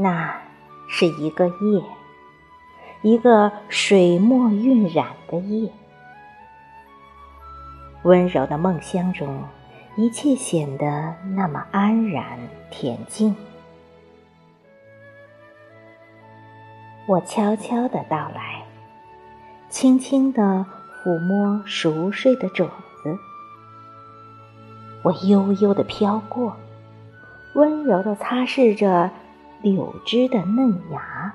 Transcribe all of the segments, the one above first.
那是一个夜，一个水墨晕染的夜。温柔的梦乡中，一切显得那么安然恬静。我悄悄地到来，轻轻地抚摸熟睡的种子。我悠悠地飘过，温柔地擦拭着柳枝的嫩芽。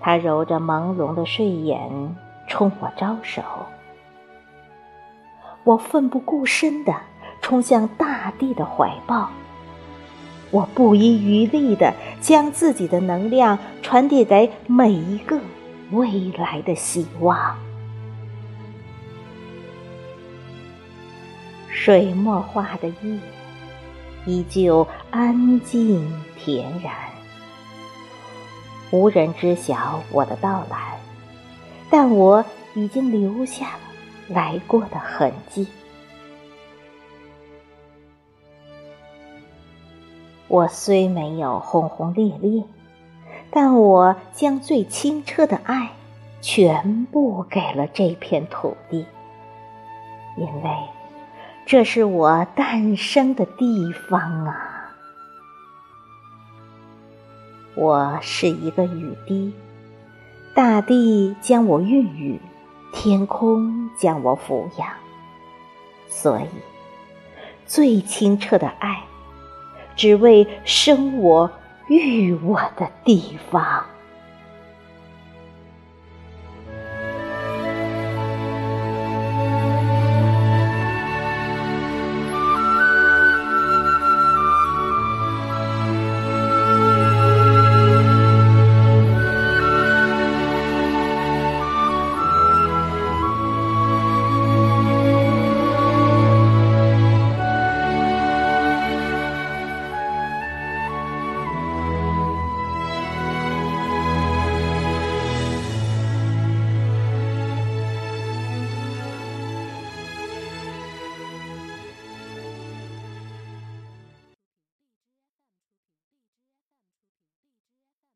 他揉着朦胧的睡眼，冲我招手。我奋不顾身地冲向大地的怀抱，我不遗余力地将自己的能量传递给每一个未来的希望。水墨画的夜，依旧安静恬然，无人知晓我的到来，但我已经留下了。来过的痕迹。我虽没有轰轰烈烈，但我将最清澈的爱全部给了这片土地，因为这是我诞生的地方啊！我是一个雨滴，大地将我孕育。天空将我抚养，所以最清澈的爱，只为生我育我的地方。